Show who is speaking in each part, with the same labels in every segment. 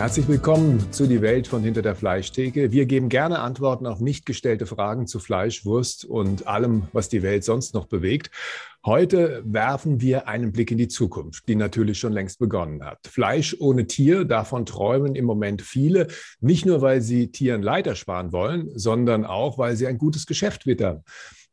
Speaker 1: Herzlich willkommen zu Die Welt von Hinter der Fleischtheke. Wir geben gerne Antworten auf nicht gestellte Fragen zu Fleisch, Wurst und allem, was die Welt sonst noch bewegt. Heute werfen wir einen Blick in die Zukunft, die natürlich schon längst begonnen hat. Fleisch ohne Tier, davon träumen im Moment viele, nicht nur weil sie Tieren Leid ersparen wollen, sondern auch, weil sie ein gutes Geschäft wittern.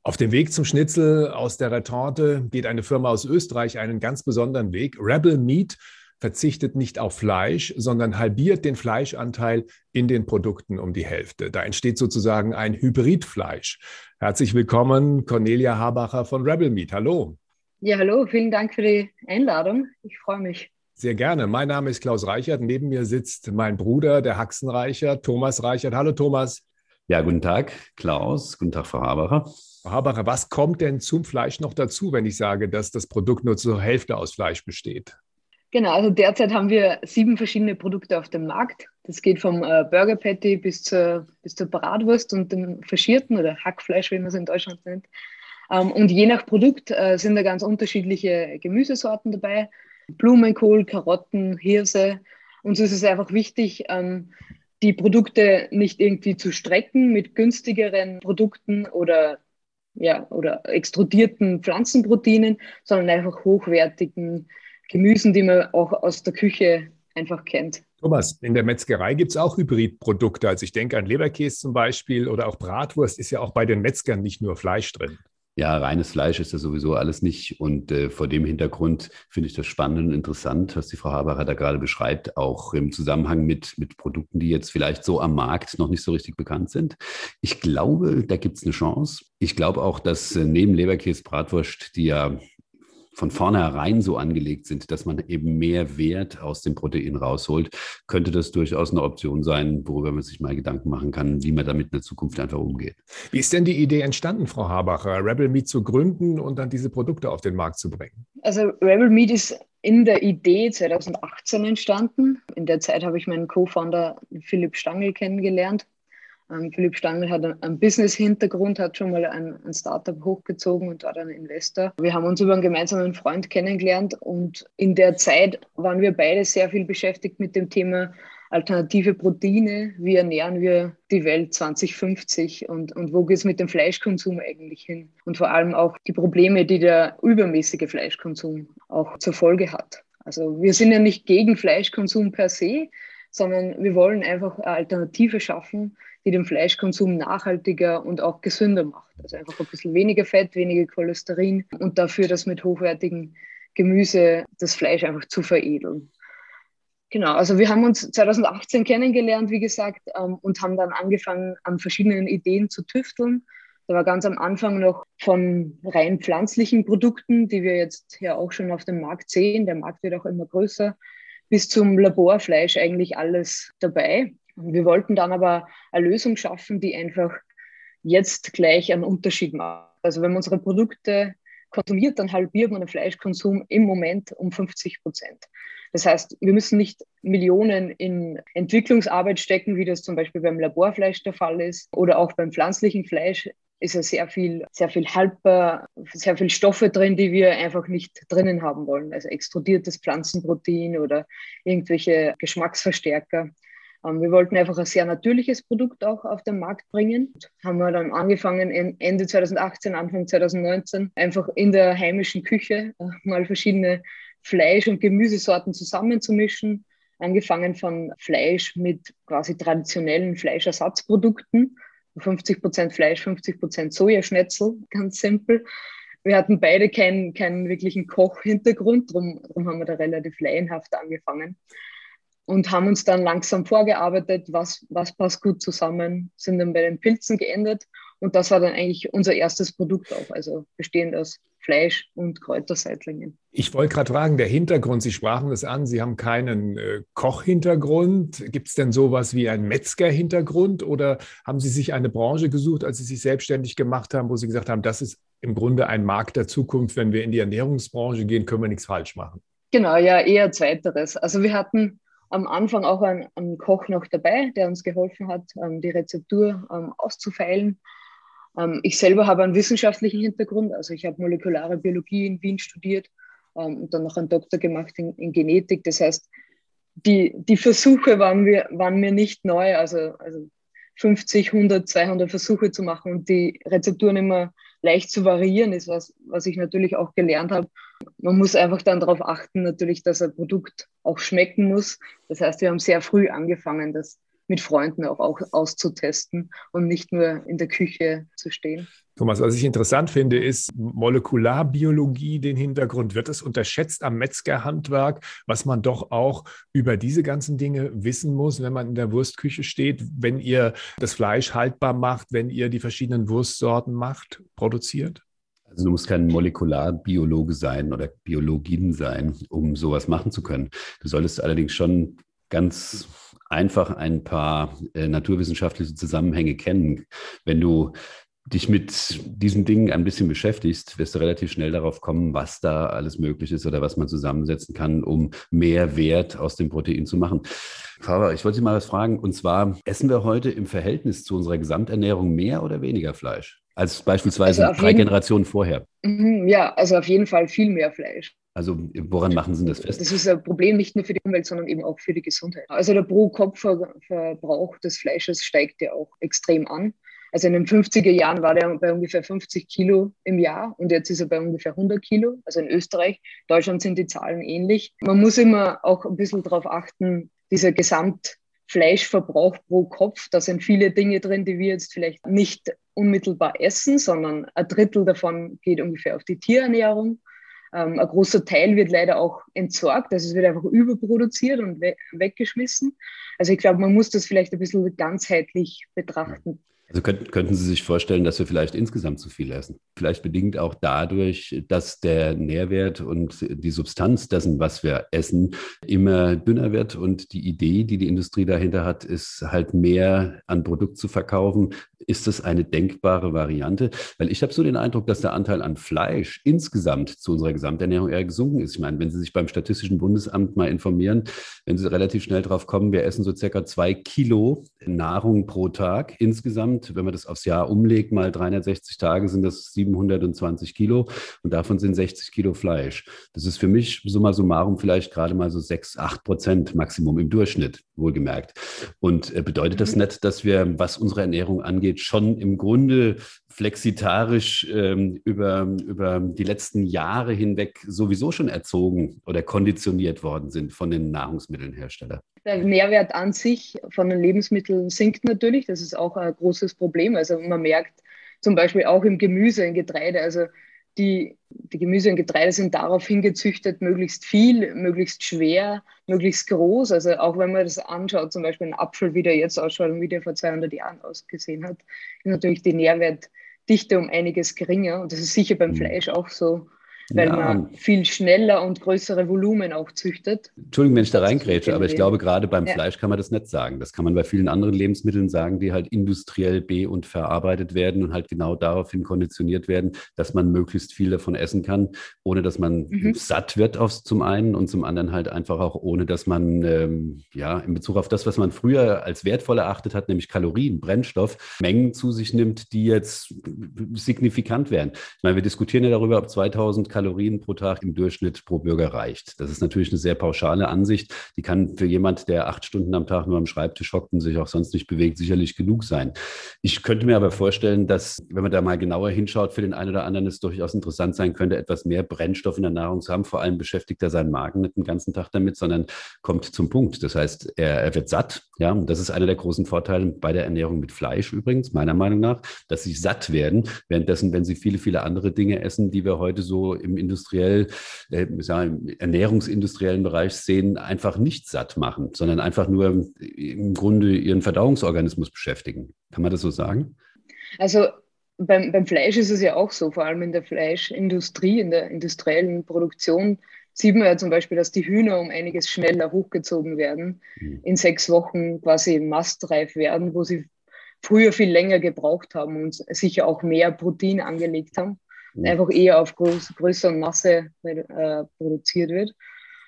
Speaker 1: Auf dem Weg zum Schnitzel aus der Retorte geht eine Firma aus Österreich einen ganz besonderen Weg. Rebel Meat verzichtet nicht auf Fleisch, sondern halbiert den Fleischanteil in den Produkten um die Hälfte. Da entsteht sozusagen ein Hybridfleisch. Herzlich willkommen, Cornelia Habacher von Rebel Meat. Hallo.
Speaker 2: Ja, hallo, vielen Dank für die Einladung. Ich freue mich.
Speaker 1: Sehr gerne. Mein Name ist Klaus Reichert. Neben mir sitzt mein Bruder, der Haxen Reichert, Thomas Reichert. Hallo, Thomas.
Speaker 3: Ja, guten Tag, Klaus. Guten Tag, Frau Habacher.
Speaker 1: Frau Habacher, was kommt denn zum Fleisch noch dazu, wenn ich sage, dass das Produkt nur zur Hälfte aus Fleisch besteht?
Speaker 2: Genau, also derzeit haben wir sieben verschiedene Produkte auf dem Markt. Das geht vom äh, Burger Patty bis zur, bis zur Bratwurst und dem Faschierten oder Hackfleisch, wie man es in Deutschland nennt. Ähm, und je nach Produkt äh, sind da ganz unterschiedliche Gemüsesorten dabei. Blumenkohl, Karotten, Hirse. Und so ist es einfach wichtig, ähm, die Produkte nicht irgendwie zu strecken mit günstigeren Produkten oder, ja, oder extrudierten Pflanzenproteinen, sondern einfach hochwertigen Gemüsen, die man auch aus der Küche einfach kennt.
Speaker 1: Thomas, in der Metzgerei gibt es auch Hybridprodukte. Also ich denke an Leberkäse zum Beispiel oder auch Bratwurst ist ja auch bei den Metzgern nicht nur Fleisch drin.
Speaker 3: Ja, reines Fleisch ist ja sowieso alles nicht. Und äh, vor dem Hintergrund finde ich das spannend und interessant, was die Frau Haberer da gerade beschreibt, auch im Zusammenhang mit, mit Produkten, die jetzt vielleicht so am Markt noch nicht so richtig bekannt sind. Ich glaube, da gibt es eine Chance. Ich glaube auch, dass äh, neben Leberkäse, Bratwurst, die ja von vornherein so angelegt sind, dass man eben mehr Wert aus dem Protein rausholt, könnte das durchaus eine Option sein, worüber man sich mal Gedanken machen kann, wie man damit in der Zukunft einfach umgeht.
Speaker 1: Wie ist denn die Idee entstanden, Frau Habacher, Rebel Meat zu gründen und dann diese Produkte auf den Markt zu bringen?
Speaker 2: Also Rebel Meat ist in der Idee 2018 entstanden. In der Zeit habe ich meinen Co-Founder Philipp Stangl kennengelernt. Ähm, Philipp Stangl hat einen Business-Hintergrund, hat schon mal ein, ein, Startup hochgezogen und war dann Investor. Wir haben uns über einen gemeinsamen Freund kennengelernt und in der Zeit waren wir beide sehr viel beschäftigt mit dem Thema alternative Proteine. Wie ernähren wir die Welt 2050 und, und wo geht es mit dem Fleischkonsum eigentlich hin? Und vor allem auch die Probleme, die der übermäßige Fleischkonsum auch zur Folge hat. Also wir sind ja nicht gegen Fleischkonsum per se, sondern wir wollen einfach eine Alternative schaffen, die den Fleischkonsum nachhaltiger und auch gesünder macht. Also einfach ein bisschen weniger Fett, weniger Cholesterin und dafür das mit hochwertigen Gemüse das Fleisch einfach zu veredeln. Genau, also wir haben uns 2018 kennengelernt, wie gesagt, ähm, und haben dann angefangen, an verschiedenen Ideen zu tüfteln. Da war ganz am Anfang noch von rein pflanzlichen Produkten, die wir jetzt ja auch schon auf dem Markt sehen. Der Markt wird auch immer größer, bis zum Laborfleisch eigentlich alles dabei. Wir wollten dann aber eine Lösung schaffen, die einfach jetzt gleich einen Unterschied macht. Also wenn man unsere Produkte konsumiert, dann halbiert man den Fleischkonsum im Moment um 50 Prozent. Das heißt, wir müssen nicht Millionen in Entwicklungsarbeit stecken, wie das zum Beispiel beim Laborfleisch der Fall ist oder auch beim pflanzlichen Fleisch ist ja sehr viel, sehr viel haltbar, sehr viel Stoffe drin, die wir einfach nicht drinnen haben wollen. Also extrudiertes Pflanzenprotein oder irgendwelche Geschmacksverstärker. Ähm, wir wollten einfach ein sehr natürliches Produkt auch auf den Markt bringen. Haben wir dann angefangen Ende 2018, Anfang 2019 einfach in der heimischen Küche äh, mal verschiedene Fleisch- und Gemüsesorten zusammenzumischen. Angefangen von Fleisch mit quasi traditionellen Fleischersatzprodukten. 50 Prozent Fleisch, 50 Prozent Sojaschnetzel, ganz simpel. Wir hatten beide keinen, keinen wirklichen Kochhintergrund, darum, haben wir da relativ laienhaft angefangen und haben uns dann langsam vorgearbeitet, was, was passt gut zusammen, sind dann bei den Pilzen geendet und das war dann eigentlich unser erstes Produkt auch, also bestehend aus Fleisch und Kräuterseitlingen.
Speaker 1: Ich wollte gerade fragen, der Hintergrund, Sie sprachen es an, Sie haben keinen äh, Kochhintergrund. Gibt es denn sowas wie einen Metzgerhintergrund oder haben Sie sich eine Branche gesucht, als Sie sich selbstständig gemacht haben, wo Sie gesagt haben, das ist im Grunde ein Markt der Zukunft, wenn wir in die Ernährungsbranche gehen, können wir nichts falsch machen?
Speaker 2: Genau, ja, eher zweiteres. Also wir hatten am Anfang auch ein, ein, Koch noch dabei, der uns geholfen hat, ähm, die Rezeptur ähm, auszufeilen. Ähm, ich selber habe einen wissenschaftlichen Hintergrund, also ich habe molekulare Biologie in Wien studiert und dann noch einen Doktor gemacht in, in, Genetik. Das heißt, die, die Versuche waren mir, waren mir nicht neu. Also, also 50, 100, 200 Versuche zu machen und die Rezepturen immer leicht zu variieren, ist was, was ich natürlich auch gelernt habe. Man muss einfach dann darauf achten, natürlich, dass ein Produkt auch schmecken muss. Das heißt, wir haben sehr früh angefangen, das mit Freunden auch, auch auszutesten und nicht nur in der Küche zu stehen.
Speaker 1: Thomas, was ich interessant finde, ist Molekularbiologie, den Hintergrund. Wird es unterschätzt am Metzgerhandwerk, was man doch auch über diese ganzen Dinge wissen muss, wenn man in der Wurstküche steht, wenn ihr das Fleisch haltbar macht, wenn ihr die verschiedenen Wurstsorten macht, produziert?
Speaker 3: Also du musst kein Molekularbiologe sein oder Biologin sein, um sowas machen zu können. Du solltest allerdings schon ganz einfach ein paar äh, naturwissenschaftliche Zusammenhänge kennen. Wenn du dich mit diesen Dingen ein bisschen beschäftigst, wirst du relativ schnell darauf kommen, was da alles möglich ist oder was man zusammensetzen kann, um mehr Wert aus dem Protein zu machen. Faber, ich wollte Sie mal was fragen, und zwar, essen wir heute im Verhältnis zu unserer Gesamternährung mehr oder weniger Fleisch? Als beispielsweise also drei Generationen vorher.
Speaker 2: Mhm, ja, also auf jeden Fall viel mehr Fleisch.
Speaker 3: Also woran machen Sie das fest?
Speaker 2: Das ist ein Problem nicht nur für die Umwelt, sondern eben auch für die Gesundheit. Also der Pro-Kopf-Verbrauch des Fleisches steigt ja auch extrem an. Also in den 50er Jahren war der bei ungefähr 50 Kilo im Jahr und jetzt ist er bei ungefähr 100 Kilo. Also in Österreich, Deutschland sind die Zahlen ähnlich. Man muss immer auch ein bisschen darauf achten, dieser Gesamtfleischverbrauch pro Kopf, da sind viele Dinge drin, die wir jetzt vielleicht nicht unmittelbar essen, sondern ein Drittel davon geht ungefähr auf die Tierernährung. Ähm, ein großer Teil wird leider auch entsorgt, also es wird einfach überproduziert und we weggeschmissen. Also ich glaube, man muss das vielleicht ein bisschen ganzheitlich betrachten.
Speaker 3: Also könnten, könnten Sie sich vorstellen, dass wir vielleicht insgesamt zu viel essen? Vielleicht bedingt auch dadurch, dass der Nährwert und die Substanz dessen, was wir essen, immer dünner wird. Und die Idee, die die Industrie dahinter hat, ist halt mehr an Produkt zu verkaufen, ist das eine denkbare Variante? Weil ich habe so den Eindruck, dass der Anteil an Fleisch insgesamt zu unserer Gesamternährung eher gesunken ist. Ich meine, wenn Sie sich beim Statistischen Bundesamt mal informieren, wenn Sie relativ schnell drauf kommen, wir essen so circa zwei Kilo Nahrung pro Tag insgesamt. Wenn man das aufs Jahr umlegt, mal 360 Tage sind das 720 Kilo und davon sind 60 Kilo Fleisch. Das ist für mich summa summarum vielleicht gerade mal so 6, 8 Prozent Maximum im Durchschnitt, wohlgemerkt. Und äh, bedeutet das mhm. nicht, dass wir, was unsere Ernährung angeht, angeht, schon im Grunde flexitarisch ähm, über, über die letzten Jahre hinweg sowieso schon erzogen oder konditioniert worden sind von den Nahrungsmittelherstellern.
Speaker 2: Der Nährwert an sich von den Lebensmitteln sinkt natürlich. Das ist auch ein großes Problem. Also man merkt zum Beispiel auch im Gemüse, im Getreide. Also die, die Gemüse und Getreide sind darauf hingezüchtet, möglichst viel, möglichst schwer, möglichst groß. Also auch wenn man das anschaut, zum Beispiel ein Apfel, wie der jetzt ausschaut und wie der vor 200 Jahren ausgesehen hat, ist natürlich die Nährwertdichte um einiges geringer. Und das ist sicher beim mhm. Fleisch auch so weil ja. man viel schneller und größere Volumen auch züchtet.
Speaker 3: Entschuldigung, wenn ich da reingrätsche, aber ich glaube, gerade beim ja. Fleisch kann man das nicht sagen. Das kann man bei vielen anderen Lebensmitteln sagen, die halt industriell be- und verarbeitet werden und halt genau daraufhin konditioniert werden, dass man möglichst viel davon essen kann, ohne dass man mhm. satt wird aufs, zum einen und zum anderen halt einfach auch ohne, dass man ähm, ja in Bezug auf das, was man früher als wertvoll erachtet hat, nämlich Kalorien, Brennstoff, Mengen zu sich nimmt, die jetzt signifikant wären. Ich meine, wir diskutieren ja darüber, ob 2000 Kalorien pro Tag im Durchschnitt pro Bürger reicht. Das ist natürlich eine sehr pauschale Ansicht. Die kann für jemand, der acht Stunden am Tag nur am Schreibtisch hockt und sich auch sonst nicht bewegt, sicherlich genug sein. Ich könnte mir aber vorstellen, dass, wenn man da mal genauer hinschaut, für den einen oder anderen es durchaus interessant sein könnte, etwas mehr Brennstoff in der Nahrung zu haben. Vor allem beschäftigt er seinen Magen nicht den ganzen Tag damit, sondern kommt zum Punkt. Das heißt, er, er wird satt. Ja, und das ist einer der großen Vorteile bei der Ernährung mit Fleisch übrigens, meiner Meinung nach, dass sie satt werden. Währenddessen, wenn sie viele, viele andere Dinge essen, die wir heute so im industriell, äh, im ernährungsindustriellen Bereich sehen, einfach nicht satt machen, sondern einfach nur im Grunde ihren Verdauungsorganismus beschäftigen. Kann man das so sagen?
Speaker 2: Also beim, beim Fleisch ist es ja auch so, vor allem in der Fleischindustrie, in der industriellen Produktion sieht man ja zum Beispiel, dass die Hühner um einiges schneller hochgezogen werden, mhm. in sechs Wochen quasi mastreif werden, wo sie früher viel länger gebraucht haben und sicher auch mehr Protein angelegt haben einfach eher auf Groß, Größe Masse äh, produziert wird.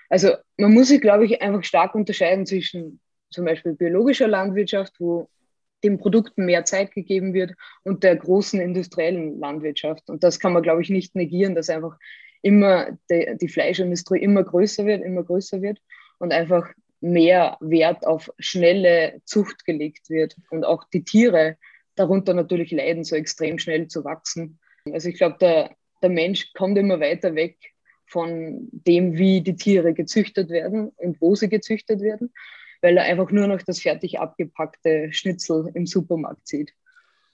Speaker 2: Also man muss sich, glaube ich, einfach stark unterscheiden zwischen zum Beispiel biologischer Landwirtschaft, wo den Produkten mehr Zeit gegeben wird, und der großen industriellen Landwirtschaft. Und das kann man, glaube ich, nicht negieren, dass einfach immer die, die Fleischindustrie immer größer wird, immer größer wird und einfach mehr Wert auf schnelle Zucht gelegt wird und auch die Tiere darunter natürlich leiden, so extrem schnell zu wachsen. Also ich glaube, der, der Mensch kommt immer weiter weg von dem, wie die Tiere gezüchtet werden und wo sie gezüchtet werden, weil er einfach nur noch das fertig abgepackte Schnitzel im Supermarkt sieht.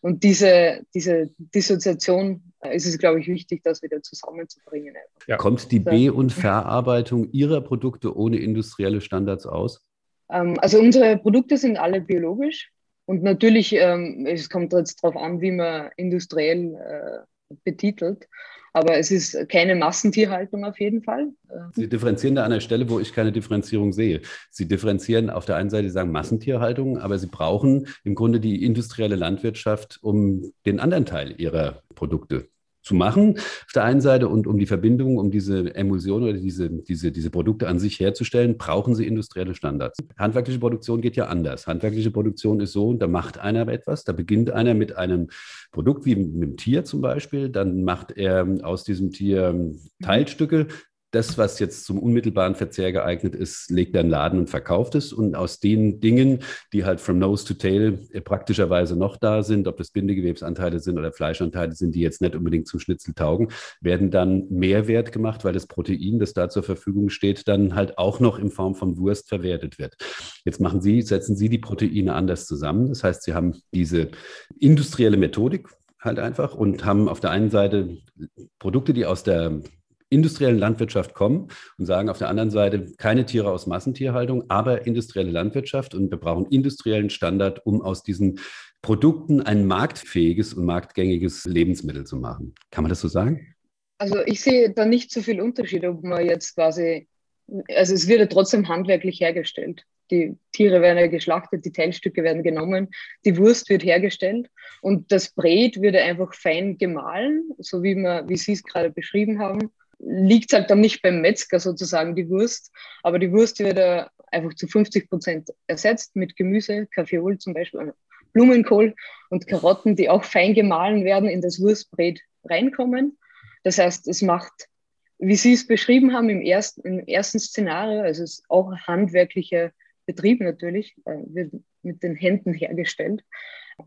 Speaker 2: Und diese, diese Dissoziation äh, ist es, glaube ich, wichtig, das wieder zusammenzubringen.
Speaker 3: Ja. Kommt die Be- und Verarbeitung Ihrer Produkte ohne industrielle Standards aus?
Speaker 2: Ähm, also unsere Produkte sind alle biologisch. Und natürlich, ähm, es kommt jetzt darauf an, wie man industriell äh, betitelt. Aber es ist keine Massentierhaltung auf jeden Fall.
Speaker 3: Sie differenzieren da an der Stelle, wo ich keine Differenzierung sehe. Sie differenzieren auf der einen Seite, Sie sagen Massentierhaltung, aber Sie brauchen im Grunde die industrielle Landwirtschaft, um den anderen Teil Ihrer Produkte zu machen auf der einen Seite und um die Verbindung, um diese Emulsion oder diese, diese, diese Produkte an sich herzustellen, brauchen sie industrielle Standards. Handwerkliche Produktion geht ja anders. Handwerkliche Produktion ist so, da macht einer etwas, da beginnt einer mit einem Produkt wie mit einem Tier zum Beispiel, dann macht er aus diesem Tier Teilstücke, das, was jetzt zum unmittelbaren Verzehr geeignet ist, legt er in Laden und verkauft es. Und aus den Dingen, die halt from nose to tail äh, praktischerweise noch da sind, ob das Bindegewebsanteile sind oder Fleischanteile sind, die jetzt nicht unbedingt zum Schnitzel taugen, werden dann Mehrwert gemacht, weil das Protein, das da zur Verfügung steht, dann halt auch noch in Form von Wurst verwertet wird. Jetzt machen Sie, setzen Sie die Proteine anders zusammen. Das heißt, Sie haben diese industrielle Methodik, halt einfach und haben auf der einen Seite Produkte, die aus der industriellen Landwirtschaft kommen und sagen auf der anderen Seite keine Tiere aus Massentierhaltung, aber industrielle Landwirtschaft und wir brauchen industriellen Standard, um aus diesen Produkten ein marktfähiges und marktgängiges Lebensmittel zu machen. Kann man das so sagen?
Speaker 2: Also ich sehe da nicht so viel Unterschied, ob man jetzt quasi, also es wird ja trotzdem handwerklich hergestellt. Die Tiere werden ja geschlachtet, die Teilstücke werden genommen, die Wurst wird hergestellt und das Brät wird einfach fein gemahlen, so wie, wir, wie Sie es gerade beschrieben haben liegt halt dann nicht beim Metzger sozusagen die Wurst, aber die Wurst wird einfach zu 50 Prozent ersetzt mit Gemüse, Kaffeeol zum Beispiel, also Blumenkohl und Karotten, die auch fein gemahlen werden, in das Wurstbrät reinkommen. Das heißt, es macht, wie Sie es beschrieben haben im ersten, im ersten Szenario, also es ist auch handwerklicher Betrieb natürlich, äh, wird mit den Händen hergestellt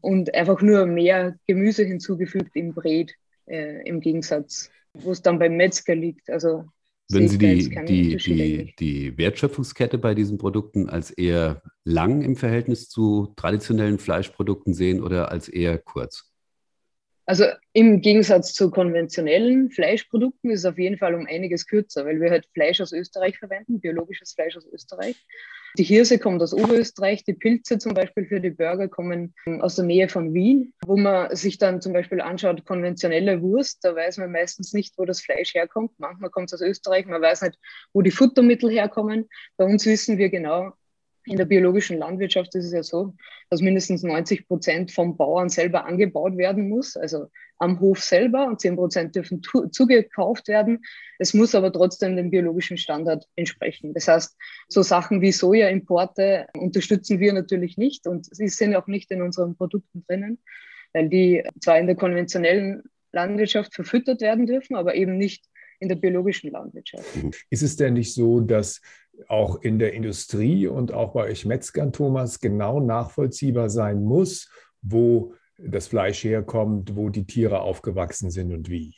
Speaker 2: und einfach nur mehr Gemüse hinzugefügt im Brät äh, im Gegensatz wo es dann beim Metzger liegt. Also
Speaker 3: Würden Sie die, die, die, die Wertschöpfungskette bei diesen Produkten als eher lang im Verhältnis zu traditionellen Fleischprodukten sehen oder als eher kurz?
Speaker 2: Also im Gegensatz zu konventionellen Fleischprodukten ist es auf jeden Fall um einiges kürzer, weil wir halt Fleisch aus Österreich verwenden, biologisches Fleisch aus Österreich. Die Hirse kommt aus Oberösterreich, die Pilze zum Beispiel für die Burger kommen aus der Nähe von Wien. Wo man sich dann zum Beispiel anschaut, konventionelle Wurst, da weiß man meistens nicht, wo das Fleisch herkommt. Manchmal kommt es aus Österreich, man weiß nicht, wo die Futtermittel herkommen. Bei uns wissen wir genau, in der biologischen Landwirtschaft ist es ja so, dass mindestens 90 Prozent vom Bauern selber angebaut werden muss, also am Hof selber und 10 Prozent dürfen zugekauft werden. Es muss aber trotzdem dem biologischen Standard entsprechen. Das heißt, so Sachen wie Sojaimporte unterstützen wir natürlich nicht und sie sind auch nicht in unseren Produkten drinnen, weil die zwar in der konventionellen Landwirtschaft verfüttert werden dürfen, aber eben nicht in der biologischen Landwirtschaft.
Speaker 1: Ist es denn nicht so, dass auch in der Industrie und auch bei euch Metzgern, Thomas, genau nachvollziehbar sein muss, wo das Fleisch herkommt, wo die Tiere aufgewachsen sind und wie?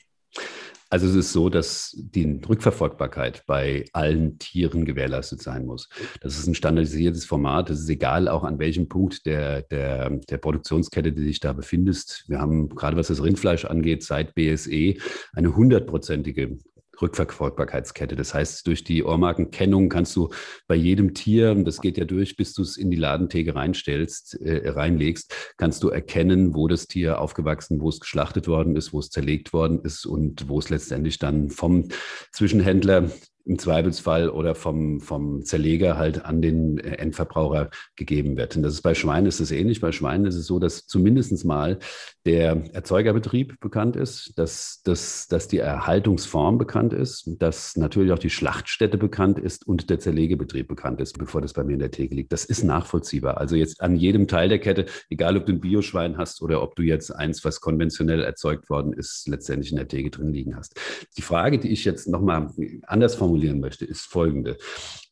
Speaker 3: Also es ist so, dass die Rückverfolgbarkeit bei allen Tieren gewährleistet sein muss. Das ist ein standardisiertes Format. Es ist egal, auch an welchem Punkt der, der, der Produktionskette, die sich da befindest. Wir haben gerade was das Rindfleisch angeht, seit BSE eine hundertprozentige Rückverfolgbarkeitskette. Das heißt, durch die Ohrmarkenkennung kannst du bei jedem Tier, das geht ja durch, bis du es in die Ladentheke reinstellst, äh, reinlegst, kannst du erkennen, wo das Tier aufgewachsen, wo es geschlachtet worden ist, wo es zerlegt worden ist und wo es letztendlich dann vom Zwischenhändler im Zweifelsfall oder vom, vom Zerleger halt an den äh, Endverbraucher gegeben wird. Und das ist bei Schweinen ist es ähnlich. Bei Schweinen ist es so, dass zumindest mal der Erzeugerbetrieb bekannt ist, dass, dass, dass die Erhaltungsform bekannt ist, dass natürlich auch die Schlachtstätte bekannt ist und der Zerlegebetrieb bekannt ist, bevor das bei mir in der Theke liegt. Das ist nachvollziehbar. Also jetzt an jedem Teil der Kette, egal ob du ein Bioschwein hast oder ob du jetzt eins, was konventionell erzeugt worden ist, letztendlich in der Theke drin liegen hast. Die Frage, die ich jetzt nochmal anders formuliere, formulieren möchte, ist folgende.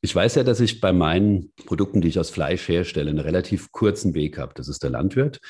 Speaker 3: Ich weiß ja, dass ich bei meinen Produkten, die ich aus Fleisch herstelle, einen relativ kurzen Weg habe. Das ist der Landwirt,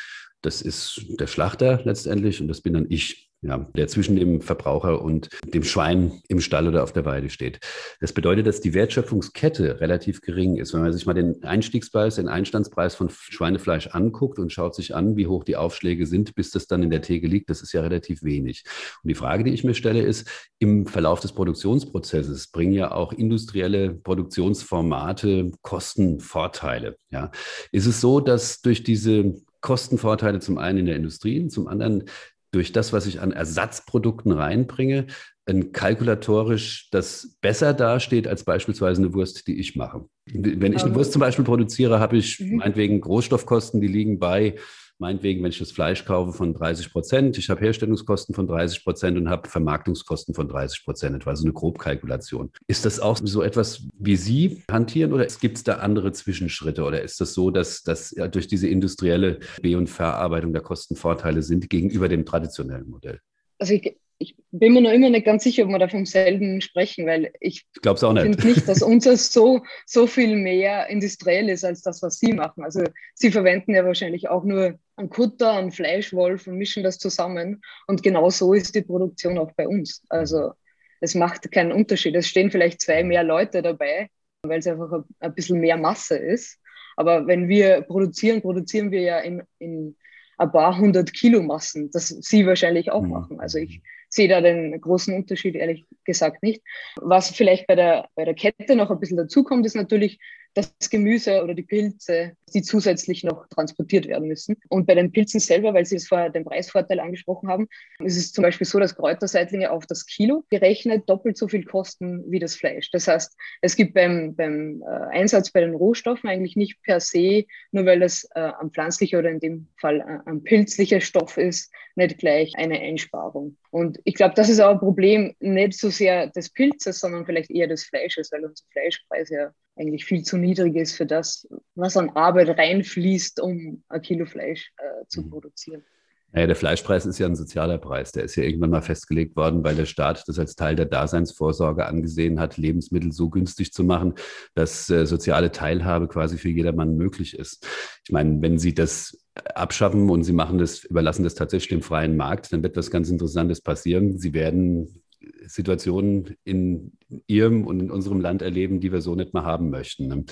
Speaker 3: das ist der Schlachter letztendlich und das bin dann ich ja, der zwischen dem Verbraucher und dem Schwein im Stall oder auf der Weide steht. Das bedeutet, dass die Wertschöpfungskette relativ gering ist. Wenn man sich mal den Einstiegspreis, den Einstandspreis von Schweinefleisch anguckt und schaut sich an, wie hoch die Aufschläge sind, bis das dann in der Theke liegt, das ist ja relativ wenig. Und die Frage, die ich mir stelle, ist, im Verlauf des Produktionsprozesses bringen ja auch industrielle Produktionsformate Kostenvorteile. Ja. Ist es so, dass durch diese Kostenvorteile zum einen in der Industrie, zum anderen durch das, was ich an Ersatzprodukten reinbringe, ein kalkulatorisch das besser dasteht als beispielsweise eine Wurst, die ich mache. Wenn ich eine Wurst zum Beispiel produziere, habe ich mhm. meinetwegen Rohstoffkosten, die liegen bei meinetwegen, wenn ich das Fleisch kaufe, von 30 Prozent. Ich habe Herstellungskosten von 30 Prozent und habe Vermarktungskosten von 30 Prozent, etwa so eine Grobkalkulation. Ist das auch so etwas, wie Sie hantieren oder gibt es da andere Zwischenschritte oder ist das so, dass das durch diese industrielle B- und Verarbeitung der Kosten Vorteile sind gegenüber dem traditionellen Modell?
Speaker 2: Also ich, ich bin mir noch immer nicht ganz sicher, ob wir da vom selben sprechen, weil ich,
Speaker 3: ich auch nicht.
Speaker 2: finde nicht, dass unser so, so viel mehr industriell ist als das, was Sie machen. Also Sie verwenden ja wahrscheinlich auch nur einen Kutter, einen Fleischwolf und mischen das zusammen. Und genau so ist die Produktion auch bei uns. Also es macht keinen Unterschied. Es stehen vielleicht zwei mehr Leute dabei, weil es einfach ein, bisschen mehr Masse ist. Aber wenn wir produzieren, produzieren wir ja in, in ein paar hundert Kilo Massen, das Sie wahrscheinlich auch mhm. machen. Also ich sehe da den großen Unterschied ehrlich gesagt nicht. Was vielleicht bei der, bei der Kette noch ein bisschen dazukommt, ist natürlich, das Gemüse oder die Pilze, die zusätzlich noch transportiert werden müssen. Und bei den Pilzen selber, weil Sie es vorher den Preisvorteil angesprochen haben, ist es zum Beispiel so, dass Kräuterseitlinge auf das Kilo gerechnet doppelt so viel kosten wie das Fleisch. Das heißt, es gibt beim, beim äh, Einsatz bei den Rohstoffen eigentlich nicht per se, nur weil das äh, ein pflanzlicher oder in dem Fall äh, ein pilzlicher Stoff ist, nicht gleich eine Einsparung. Und ich glaube, das ist auch ein Problem nicht so sehr des Pilzes, sondern vielleicht eher des Fleisches, weil unser Fleischpreis ja eigentlich viel zu niedrig ist für das, was an Arbeit reinfließt, um ein Kilo Fleisch äh, zu mhm. produzieren.
Speaker 3: Naja, der Fleischpreis ist ja ein sozialer Preis. Der ist ja irgendwann mal festgelegt worden, weil der Staat das als Teil der Daseinsvorsorge angesehen hat, Lebensmittel so günstig zu machen, dass äh, soziale Teilhabe quasi für jedermann möglich ist. Ich meine, wenn Sie das abschaffen und Sie machen das, überlassen das tatsächlich dem freien Markt, dann wird was ganz Interessantes passieren. Sie werden Situationen in Ihrem und in unserem Land erleben, die wir so nicht mehr haben möchten. Ne?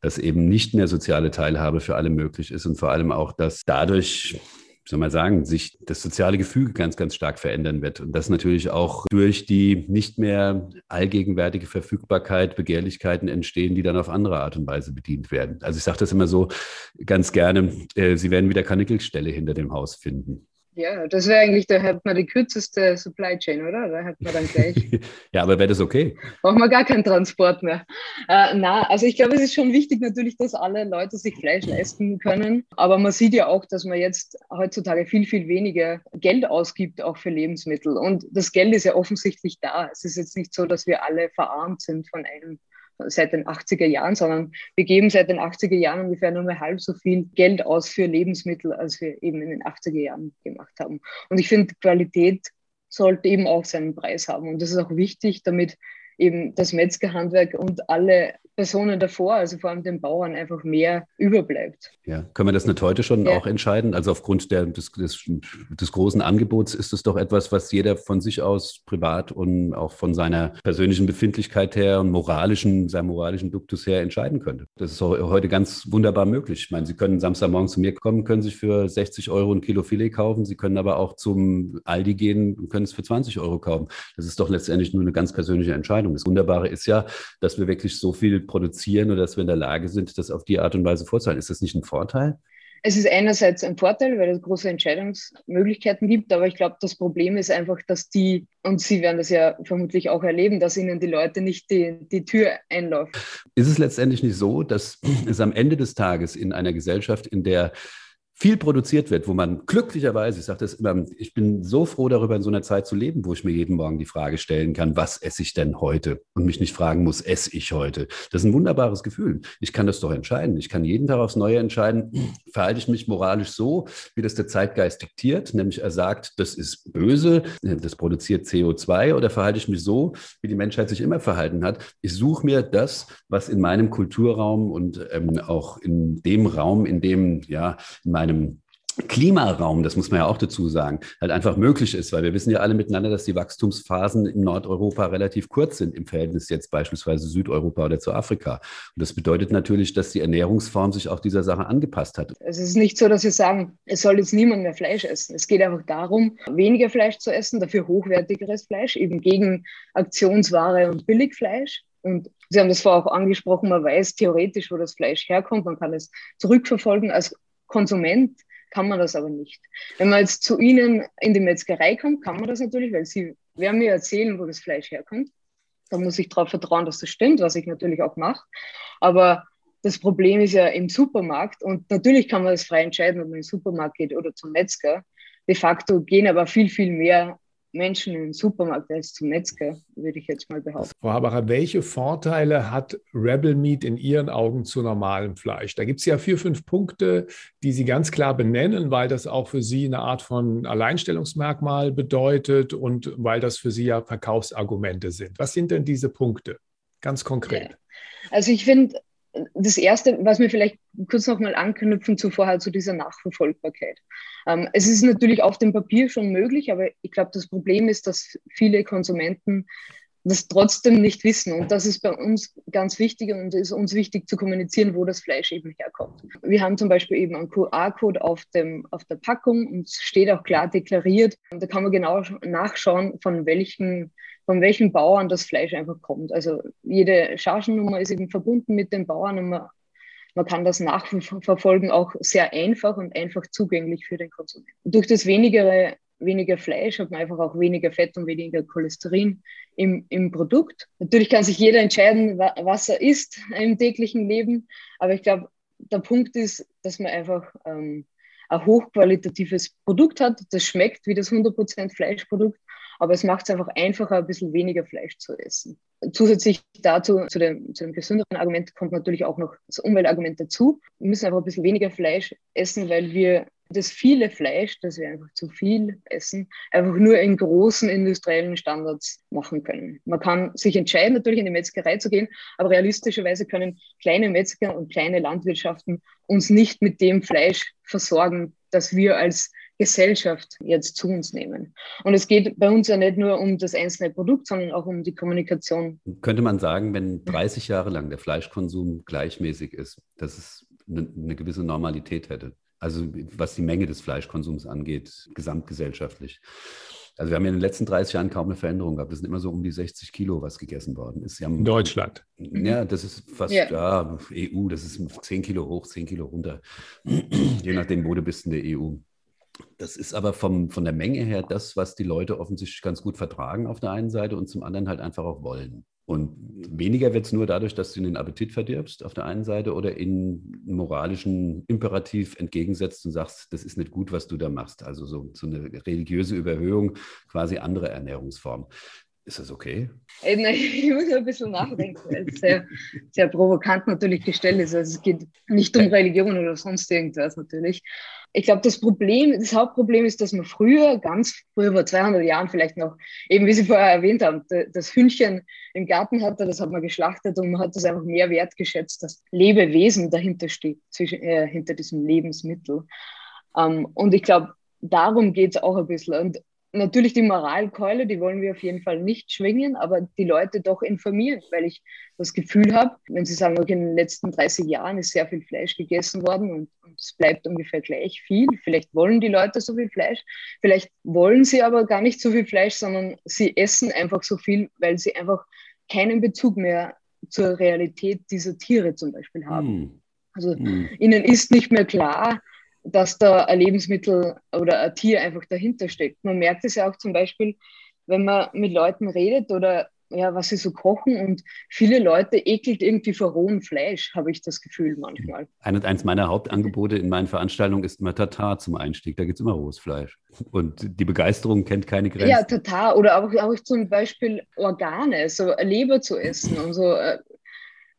Speaker 3: Dass eben nicht mehr soziale Teilhabe für alle möglich ist und vor allem auch, dass dadurch wie soll man sagen, sich das soziale Gefüge ganz, ganz stark verändern wird. Und das natürlich auch durch die nicht mehr allgegenwärtige Verfügbarkeit Begehrlichkeiten entstehen, die dann auf andere Art und Weise bedient werden. Also ich sage das immer so ganz gerne, äh, Sie werden wieder keine Nickelstelle hinter dem Haus finden.
Speaker 2: Ja, das wäre eigentlich, da hat man die kürzeste Supply Chain, oder? Da hat man dann gleich.
Speaker 3: ja, aber wäre das okay?
Speaker 2: Braucht man gar keinen Transport mehr. Äh, na, also ich glaube, es ist schon wichtig natürlich, dass alle Leute sich Fleisch leisten können. Aber man sieht ja auch, dass man jetzt heutzutage viel, viel weniger Geld ausgibt, auch für Lebensmittel. Und das Geld ist ja offensichtlich da. Es ist jetzt nicht so, dass wir alle verarmt sind von einem seit den 80er Jahren, sondern wir geben seit den 80er Jahren ungefähr nur mehr halb so viel Geld aus für Lebensmittel, als wir eben in den 80er Jahren gemacht haben. Und ich finde, Qualität sollte eben auch seinen Preis haben. Und das ist auch wichtig, damit eben das Metzgerhandwerk und alle Personen davor, also vor allem den Bauern, einfach mehr überbleibt.
Speaker 3: Ja, können wir das nicht heute schon ja. auch entscheiden? Also aufgrund der, des, des, des, großen Angebots ist es doch etwas, was jeder von sich aus privat und auch von seiner persönlichen Befindlichkeit her und moralischen, seinem moralischen Duktus her entscheiden könnte. Das ist heute ganz wunderbar möglich. Ich meine, Sie können Samstagmorgen zu mir kommen, können sich für 60 Euro ein Kilo Filet kaufen. Sie können aber auch zum Aldi gehen und können es für 20 Euro kaufen. Das ist doch letztendlich nur eine ganz persönliche Entscheidung. Das Wunderbare ist ja, dass wir wirklich so viel produzieren oder dass wir in der Lage sind, das auf die Art und Weise vorzuzahlen. Ist das nicht ein Vorteil?
Speaker 2: Es ist einerseits ein Vorteil, weil es große Entscheidungsmöglichkeiten gibt, aber ich glaube, das Problem ist einfach, dass die, und Sie werden das ja vermutlich auch erleben, dass Ihnen die Leute nicht die, die Tür einlaufen.
Speaker 3: Ist es letztendlich nicht so, dass es am Ende des Tages in einer Gesellschaft, in der viel produziert wird, wo man glücklicherweise, ich sage das immer, ich bin so froh darüber, in so einer Zeit zu leben, wo ich mir jeden Morgen die Frage stellen kann, was esse ich denn heute? Und mich nicht fragen muss, esse ich heute? Das ist ein wunderbares Gefühl. Ich kann das doch entscheiden. Ich kann jeden Tag aufs Neue entscheiden, verhalte ich mich moralisch so, wie das der Zeitgeist diktiert, nämlich er sagt, das ist böse, das produziert CO2, oder verhalte ich mich so, wie die Menschheit sich immer verhalten hat. Ich suche mir das, was in meinem Kulturraum und ähm, auch in dem Raum, in dem, ja, in meinem einem Klimaraum, das muss man ja auch dazu sagen, halt einfach möglich ist, weil wir wissen ja alle miteinander, dass die Wachstumsphasen in Nordeuropa relativ kurz sind im Verhältnis jetzt beispielsweise Südeuropa oder zu Afrika. Und das bedeutet natürlich, dass die Ernährungsform sich auch dieser Sache angepasst hat.
Speaker 2: Es ist nicht so, dass wir sagen, es soll jetzt niemand mehr Fleisch essen. Es geht einfach darum, weniger Fleisch zu essen, dafür hochwertigeres Fleisch, eben gegen Aktionsware und Billigfleisch. Und Sie haben das vorher auch angesprochen, man weiß theoretisch, wo das Fleisch herkommt, man kann es zurückverfolgen als Konsument kann man das aber nicht. Wenn man jetzt zu Ihnen in die Metzgerei kommt, kann man das natürlich, weil Sie werden mir erzählen, wo das Fleisch herkommt. Da muss ich darauf vertrauen, dass das stimmt, was ich natürlich auch mache. Aber das Problem ist ja im Supermarkt und natürlich kann man das frei entscheiden, ob man in den Supermarkt geht oder zum Metzger. De facto gehen aber viel, viel mehr Menschen im Supermarkt als zum Metzger, würde ich jetzt mal behaupten.
Speaker 1: Frau Habacher, welche Vorteile hat Rebel Meat in Ihren Augen zu normalem Fleisch? Da gibt es ja vier, fünf Punkte, die Sie ganz klar benennen, weil das auch für Sie eine Art von Alleinstellungsmerkmal bedeutet und weil das für Sie ja Verkaufsargumente sind. Was sind denn diese Punkte? Ganz konkret. Ja.
Speaker 2: Also ich finde, das Erste, was wir vielleicht kurz nochmal anknüpfen zuvor halt zu dieser Nachverfolgbarkeit. Ähm, es ist natürlich auf dem Papier schon möglich, aber ich glaube, das Problem ist, dass viele Konsumenten das trotzdem nicht wissen. Und das ist bei uns ganz wichtig und ist uns wichtig zu kommunizieren, wo das Fleisch eben herkommt. Wir haben zum Beispiel eben einen QR-Code auf, auf der Packung und es steht auch klar deklariert. Da kann man genau nachschauen, von welchen von welchen Bauern das Fleisch einfach kommt. Also jede Chargennummer ist eben verbunden mit den Bauern und man, kann das nachverfolgen, auch sehr einfach und einfach zugänglich für den Konsumenten. Durch das wenigere, weniger Fleisch hat man einfach auch weniger Fett und weniger Cholesterin im, im Produkt. Natürlich kann sich jeder entscheiden, was er isst im täglichen Leben, aber ich glaube, der Punkt ist, dass man einfach ähm, ein hochqualitatives Produkt hat, das schmeckt wie das 100% Fleischprodukt aber es macht es einfach einfacher, ein bisschen weniger Fleisch zu essen. Zusätzlich dazu, zu dem, zu dem gesünderen Argument, kommt natürlich auch noch das Umweltargument dazu. Wir müssen einfach ein bisschen weniger Fleisch essen, weil wir das viele Fleisch, das wir einfach zu viel essen, einfach nur in großen industriellen Standards machen können. Man kann sich entscheiden, natürlich in die Metzgerei zu gehen, aber realistischerweise können kleine Metzger und kleine Landwirtschaften uns nicht mit dem Fleisch versorgen, das wir als Gesellschaft jetzt zu uns nehmen. Und es geht bei uns ja nicht nur um das einzelne Produkt, sondern auch um die Kommunikation.
Speaker 3: Könnte man sagen, wenn 30 Jahre lang der Fleischkonsum gleichmäßig ist, dass es eine, eine gewisse Normalität hätte? Also was die Menge des Fleischkonsums angeht, gesamtgesellschaftlich. Also wir haben ja in den letzten 30 Jahren kaum eine Veränderung gehabt. Es sind immer so um die 60 Kilo, was gegessen worden ist.
Speaker 1: in Deutschland.
Speaker 3: Ja, das ist fast, ja. ja, EU, das ist 10 Kilo hoch, 10 Kilo runter. Je nachdem, wo du bist in der EU. Das ist aber vom, von der Menge her das, was die Leute offensichtlich ganz gut vertragen auf der einen Seite und zum anderen halt einfach auch wollen. Und weniger wird es nur dadurch, dass du den Appetit verdirbst auf der einen Seite oder in moralischen Imperativ entgegensetzt und sagst, das ist nicht gut, was du da machst. Also so, so eine religiöse Überhöhung, quasi andere Ernährungsform. Ist das okay?
Speaker 2: Äh, ich muss ein bisschen nachdenken, weil es sehr, sehr provokant natürlich gestellt ist. Also es geht nicht um Religion oder sonst irgendwas natürlich. Ich glaube, das Problem, das Hauptproblem ist, dass man früher, ganz früher, vor 200 Jahren vielleicht noch, eben wie Sie vorher erwähnt haben, das Hühnchen im Garten hatte, das hat man geschlachtet und man hat das einfach mehr wertgeschätzt, dass Lebewesen dahinter steht, zwischen, äh, hinter diesem Lebensmittel. Ähm, und ich glaube, darum geht es auch ein bisschen. Und natürlich die Moralkeule, die wollen wir auf jeden Fall nicht schwingen, aber die Leute doch informieren, weil ich das Gefühl habe, wenn sie sagen, okay, in den letzten 30 Jahren ist sehr viel Fleisch gegessen worden und, und es bleibt ungefähr gleich viel. Vielleicht wollen die Leute so viel Fleisch, vielleicht wollen sie aber gar nicht so viel Fleisch, sondern sie essen einfach so viel, weil sie einfach keinen Bezug mehr zur Realität dieser Tiere zum Beispiel haben. Hm. Also hm. ihnen ist nicht mehr klar, dass da ein Lebensmittel oder ein Tier einfach dahinter steckt. Man merkt es ja auch zum Beispiel, wenn man mit Leuten redet oder ja, was sie so kochen. Und viele Leute ekelt irgendwie vor rohem Fleisch, habe ich das Gefühl manchmal.
Speaker 3: Ein, eins meiner Hauptangebote in meinen Veranstaltungen ist immer Tatar zum Einstieg. Da gibt es immer rohes Fleisch. Und die Begeisterung kennt keine Grenzen.
Speaker 2: Ja, Tatar oder auch, auch zum Beispiel Organe, so Leber zu essen und so. Äh,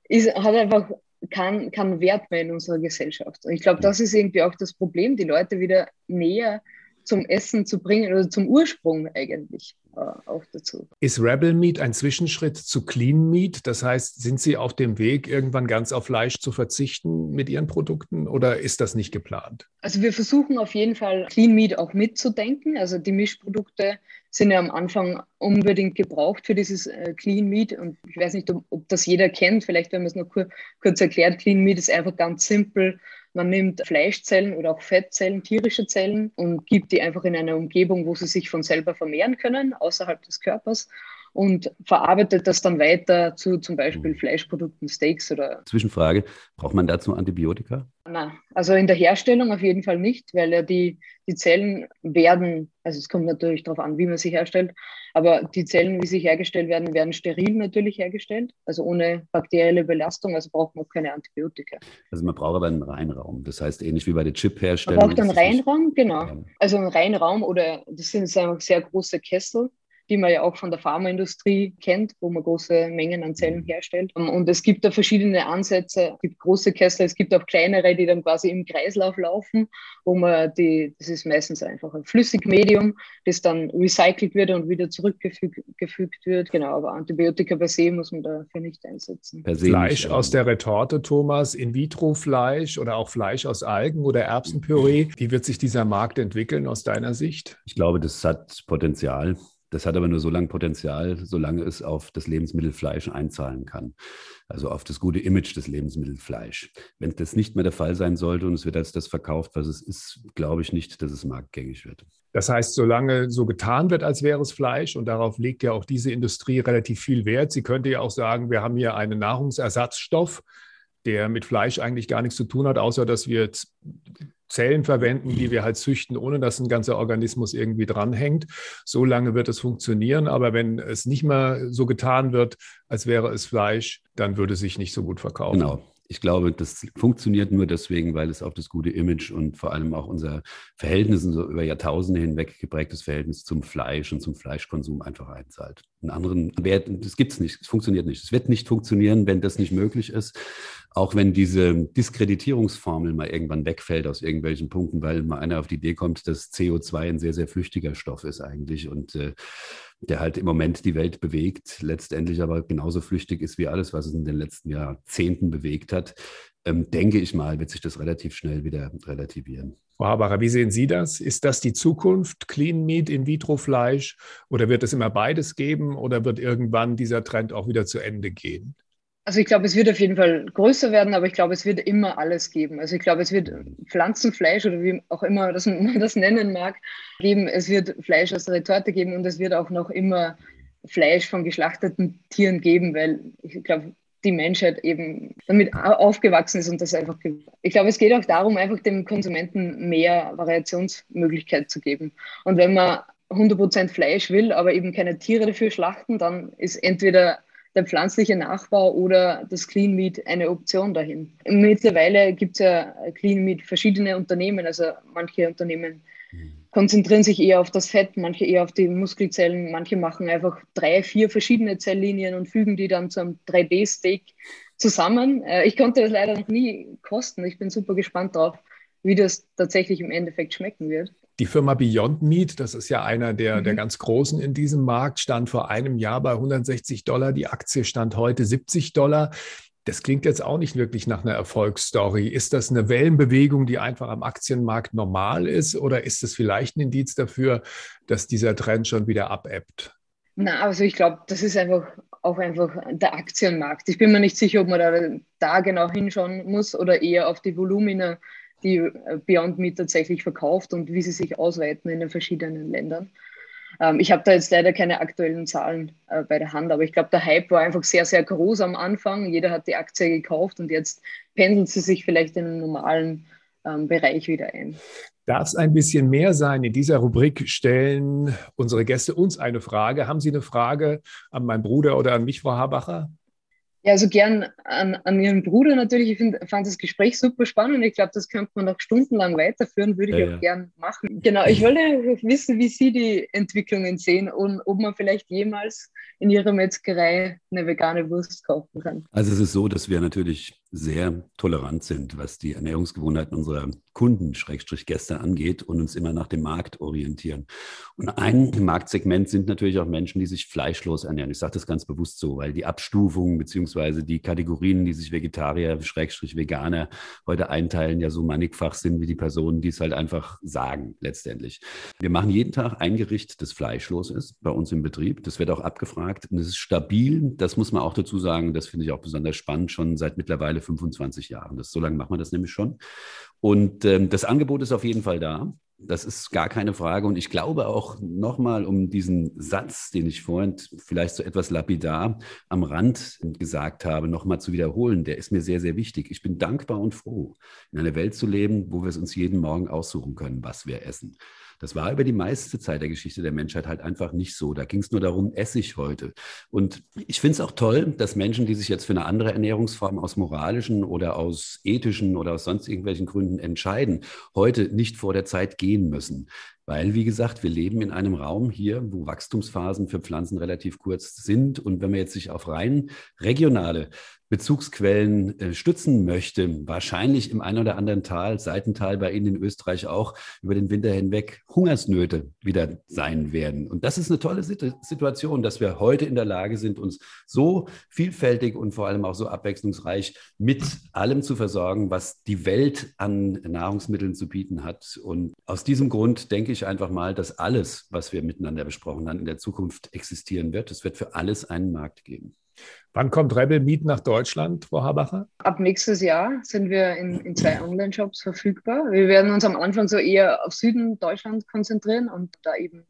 Speaker 2: ist, hat einfach kein Wert mehr in unserer Gesellschaft. Und ich glaube, das ist irgendwie auch das Problem, die Leute wieder näher zum Essen zu bringen oder zum Ursprung eigentlich äh, auch dazu.
Speaker 1: Ist Rebel Meat ein Zwischenschritt zu Clean Meat? Das heißt, sind Sie auf dem Weg, irgendwann ganz auf Fleisch zu verzichten mit Ihren Produkten oder ist das nicht geplant?
Speaker 2: Also wir versuchen auf jeden Fall Clean Meat auch mitzudenken. Also die Mischprodukte sind ja am Anfang unbedingt gebraucht für dieses äh, Clean Meat. Und ich weiß nicht, ob, ob das jeder kennt. Vielleicht, wenn man es noch kur kurz erklärt, Clean Meat ist einfach ganz simpel man nimmt Fleischzellen oder auch Fettzellen, tierische Zellen und gibt die einfach in eine Umgebung, wo sie sich von selber vermehren können, außerhalb des Körpers und verarbeitet das dann weiter zu zum Beispiel mhm. Fleischprodukten, Steaks oder.
Speaker 3: Zwischenfrage: Braucht man dazu Antibiotika?
Speaker 2: Nein, also in der Herstellung auf jeden Fall nicht, weil ja die, die Zellen werden, also es kommt natürlich darauf an, wie man sie herstellt, aber die Zellen, wie sie hergestellt werden, werden steril natürlich hergestellt, also ohne bakterielle Belastung, also braucht man auch keine Antibiotika.
Speaker 3: Also man braucht aber einen Reinraum, das heißt ähnlich wie bei der Chip-Herstellung.
Speaker 2: Man braucht einen Reinraum, genau. Also einen Reinraum oder das sind einfach sehr große Kessel die man ja auch von der Pharmaindustrie kennt, wo man große Mengen an Zellen mhm. herstellt. Ähm, und es gibt da verschiedene Ansätze. Es gibt große Kessel, es gibt auch kleinere, die dann quasi im Kreislauf laufen, wo man die, das ist meistens einfach ein Flüssigmedium, das dann recycelt wird und wieder zurückgefügt wird. Genau, aber Antibiotika per se muss man dafür nicht einsetzen.
Speaker 1: Fleisch aus der Retorte, Thomas, In-vitro-Fleisch oder auch Fleisch aus Algen oder Erbsenpüree. Wie wird sich dieser Markt entwickeln aus deiner Sicht?
Speaker 3: Ich glaube, das hat Potenzial. Das hat aber nur so lange Potenzial, solange es auf das Lebensmittel Fleisch einzahlen kann. Also auf das gute Image des Lebensmittelfleisch. Wenn das nicht mehr der Fall sein sollte und es wird als das verkauft, was es ist, glaube ich nicht, dass es marktgängig wird.
Speaker 1: Das heißt, solange so getan wird, als wäre es Fleisch, und darauf legt ja auch diese Industrie relativ viel Wert, sie könnte ja auch sagen, wir haben hier einen Nahrungsersatzstoff, der mit Fleisch eigentlich gar nichts zu tun hat, außer dass wir Zellen verwenden, die wir halt züchten, ohne dass ein ganzer Organismus irgendwie dranhängt. So lange wird es funktionieren. Aber wenn es nicht mehr so getan wird, als wäre es Fleisch, dann würde es sich nicht so gut verkaufen.
Speaker 3: Genau. Ich glaube, das funktioniert nur deswegen, weil es auf das gute Image und vor allem auch unser Verhältnis, so über Jahrtausende hinweg geprägtes Verhältnis zum Fleisch und zum Fleischkonsum einfach einzahlt. Einen anderen Wert, das gibt es nicht, es funktioniert nicht. Es wird nicht funktionieren, wenn das nicht möglich ist auch wenn diese Diskreditierungsformel mal irgendwann wegfällt aus irgendwelchen Punkten, weil mal einer auf die Idee kommt, dass CO2 ein sehr, sehr flüchtiger Stoff ist eigentlich und äh, der halt im Moment die Welt bewegt, letztendlich aber genauso flüchtig ist wie alles, was es in den letzten Jahrzehnten bewegt hat, ähm, denke ich mal, wird sich das relativ schnell wieder relativieren.
Speaker 1: Frau Habacher, wie sehen Sie das? Ist das die Zukunft, Clean Meat, In-vitro-Fleisch? Oder wird es immer beides geben? Oder wird irgendwann dieser Trend auch wieder zu Ende gehen?
Speaker 2: Also ich glaube, es wird auf jeden Fall größer werden, aber ich glaube, es wird immer alles geben. Also ich glaube, es wird Pflanzenfleisch oder wie auch immer das, man das nennen mag, geben. Es wird Fleisch aus der Retorte geben und es wird auch noch immer Fleisch von geschlachteten Tieren geben, weil ich glaube, die Menschheit eben damit aufgewachsen ist und das einfach. Ich glaube, es geht auch darum, einfach dem Konsumenten mehr Variationsmöglichkeit zu geben. Und wenn man 100% Fleisch will, aber eben keine Tiere dafür schlachten, dann ist entweder der pflanzliche Nachbau oder das Clean Meat eine Option dahin. Mittlerweile gibt es ja Clean Meat verschiedene Unternehmen, also manche Unternehmen konzentrieren sich eher auf das Fett, manche eher auf die Muskelzellen, manche machen einfach drei, vier verschiedene Zelllinien und fügen die dann zu einem 3D-Steak zusammen. Äh, ich konnte das leider noch nie kosten. Ich bin super gespannt drauf, wie das tatsächlich im Endeffekt schmecken wird.
Speaker 1: Die Firma Beyond Meat, das ist ja einer der, mhm. der ganz großen in diesem Markt, stand vor einem Jahr bei 160 Dollar. Die Aktie stand heute 70 Dollar. Das klingt jetzt auch nicht wirklich nach einer Erfolgsstory. Ist das eine Wellenbewegung, die einfach am Aktienmarkt normal ist? Oder ist es vielleicht ein Indiz dafür, dass dieser Trend schon wieder abebbt?
Speaker 2: Na, also ich glaube, das ist einfach auch einfach der Aktienmarkt. Ich bin mir nicht sicher, ob man da, da genau hinschauen muss oder eher auf die Volumina die äh, Beyond Meat tatsächlich verkauft und wie sie sich ausweiten in den verschiedenen Ländern. Ähm, ich habe da jetzt leider keine aktuellen Zahlen äh, bei der Hand, aber ich glaube, der Hype war einfach sehr, sehr groß am Anfang. Jeder hat die Aktie gekauft und jetzt pendelt sie sich vielleicht in einen normalen ähm, Bereich wieder ein.
Speaker 1: Darf es ein bisschen mehr sein? In dieser Rubrik stellen unsere Gäste uns eine Frage. Haben Sie eine Frage an meinen Bruder oder an mich, Frau Habacher?
Speaker 2: Ja, also gern an, an Ihren Bruder natürlich. Ich find, fand das Gespräch super spannend. Ich glaube, das könnte man noch stundenlang weiterführen, würde ich ja, auch ja. gern machen. Genau, ich wollte wissen, wie Sie die Entwicklungen sehen und ob man vielleicht jemals in Ihrer Metzgerei eine vegane Wurst kaufen kann.
Speaker 3: Also es ist so, dass wir natürlich sehr tolerant sind, was die Ernährungsgewohnheiten unserer Kunden, Schrägstrich Gäste angeht und uns immer nach dem Markt orientieren. Und ein Marktsegment sind natürlich auch Menschen, die sich fleischlos ernähren. Ich sage das ganz bewusst so, weil die Abstufungen beziehungsweise die Kategorien, die sich Vegetarier, Schrägstrich Veganer heute einteilen, ja so mannigfach sind wie die Personen, die es halt einfach sagen letztendlich. Wir machen jeden Tag ein Gericht, das fleischlos ist bei uns im Betrieb. Das wird auch abgefragt und es ist stabil. Das muss man auch dazu sagen. Das finde ich auch besonders spannend, schon seit mittlerweile 25 Jahren. Das, so lange macht man das nämlich schon. Und ähm, das Angebot ist auf jeden Fall da. Das ist gar keine Frage. Und ich glaube auch nochmal, um diesen Satz, den ich vorhin vielleicht so etwas lapidar am Rand gesagt habe, nochmal zu wiederholen, der ist mir sehr, sehr wichtig. Ich bin dankbar und froh, in einer Welt zu leben, wo wir es uns jeden Morgen aussuchen können, was wir essen. Das war über die meiste Zeit der Geschichte der Menschheit halt einfach nicht so. Da ging es nur darum, esse ich heute. Und ich finde es auch toll, dass Menschen, die sich jetzt für eine andere Ernährungsform aus moralischen oder aus ethischen oder aus sonst irgendwelchen Gründen entscheiden, heute nicht vor der Zeit gehen müssen. Weil, wie gesagt, wir leben in einem Raum hier, wo Wachstumsphasen für Pflanzen relativ kurz sind. Und wenn man jetzt sich auf rein regionale Bezugsquellen äh, stützen möchte, wahrscheinlich im einen oder anderen Tal, Seitental bei Ihnen in Österreich auch, über den Winter hinweg Hungersnöte wieder sein werden. Und das ist eine tolle Situation, dass wir heute in der Lage sind, uns so vielfältig und vor allem auch so abwechslungsreich mit allem zu versorgen, was die Welt an Nahrungsmitteln zu bieten hat. Und aus diesem Grund denke ich einfach mal, dass alles, was wir miteinander besprochen haben, in der Zukunft existieren wird. Es wird für alles einen Markt geben.
Speaker 1: Wann kommt Rebel Meat nach Deutschland, Frau Habacher?
Speaker 2: Ab nächstes Jahr sind wir in, in zwei Online-Shops verfügbar. Wir werden uns am Anfang so eher auf Süden Deutschland konzentrieren und da eben,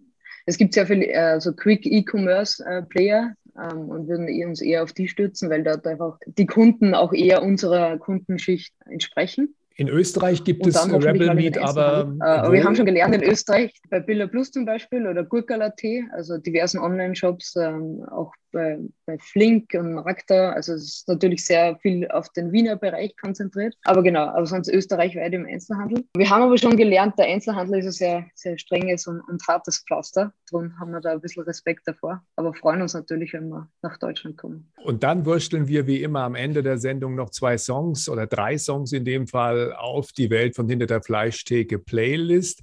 Speaker 2: es gibt sehr viele äh, so Quick E-Commerce-Player äh, ähm, und würden uns eher auf die stützen, weil dort einfach die Kunden auch eher unserer Kundenschicht entsprechen.
Speaker 1: In Österreich gibt es Rebel Meat, aber.
Speaker 2: Äh, wir haben schon gelernt in Österreich, bei Billa Plus zum Beispiel oder Gurkala Tee, also diversen Online-Shops, ähm, auch bei, bei Flink und Magda. Also es ist natürlich sehr viel auf den Wiener Bereich konzentriert. Aber genau, aber sonst österreichweit im Einzelhandel. Wir haben aber schon gelernt, der Einzelhandel ist ein sehr, sehr strenges und, und hartes Pflaster. Darum haben wir da ein bisschen Respekt davor. Aber freuen uns natürlich, wenn wir nach Deutschland kommen.
Speaker 1: Und dann wursteln wir wie immer am Ende der Sendung noch zwei Songs oder drei Songs in dem Fall auf die Welt von hinter der Fleischtheke Playlist.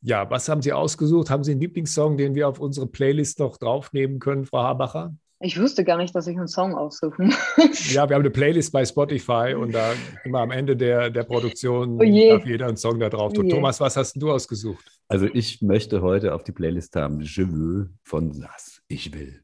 Speaker 1: Ja, was haben Sie ausgesucht? Haben Sie einen Lieblingssong, den wir auf unsere Playlist noch draufnehmen können, Frau Habacher?
Speaker 2: Ich wusste gar nicht, dass ich einen Song aussuchen muss.
Speaker 1: Ja, wir haben eine Playlist bei Spotify und da immer am Ende der, der Produktion oh darf jeder einen Song da drauf tun. Oh Thomas, was hast du ausgesucht?
Speaker 3: Also ich möchte heute auf die Playlist haben Je veux von Sass. Ich will.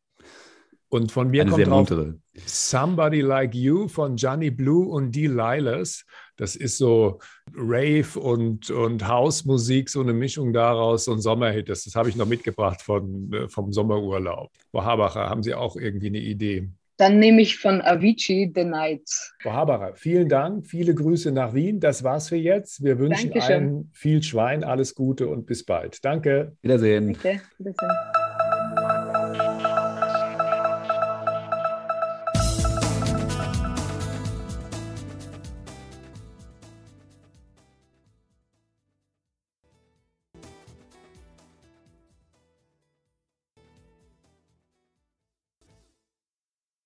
Speaker 1: Und von mir Eine kommt muntere. Somebody Like You von Johnny Blue und Dee Lilas. Das ist so Rave und, und Hausmusik, so eine Mischung daraus, so ein Sommerhit. Das, das habe ich noch mitgebracht von, äh, vom Sommerurlaub. Frau Habacher, haben Sie auch irgendwie eine Idee?
Speaker 2: Dann nehme ich von Avicii The Nights.
Speaker 1: Frau Habacher, vielen Dank. Viele Grüße nach Wien. Das war's für jetzt. Wir wünschen Dankeschön. allen viel Schwein, alles Gute und bis bald. Danke.
Speaker 3: Wiedersehen. Danke. Wiedersehen.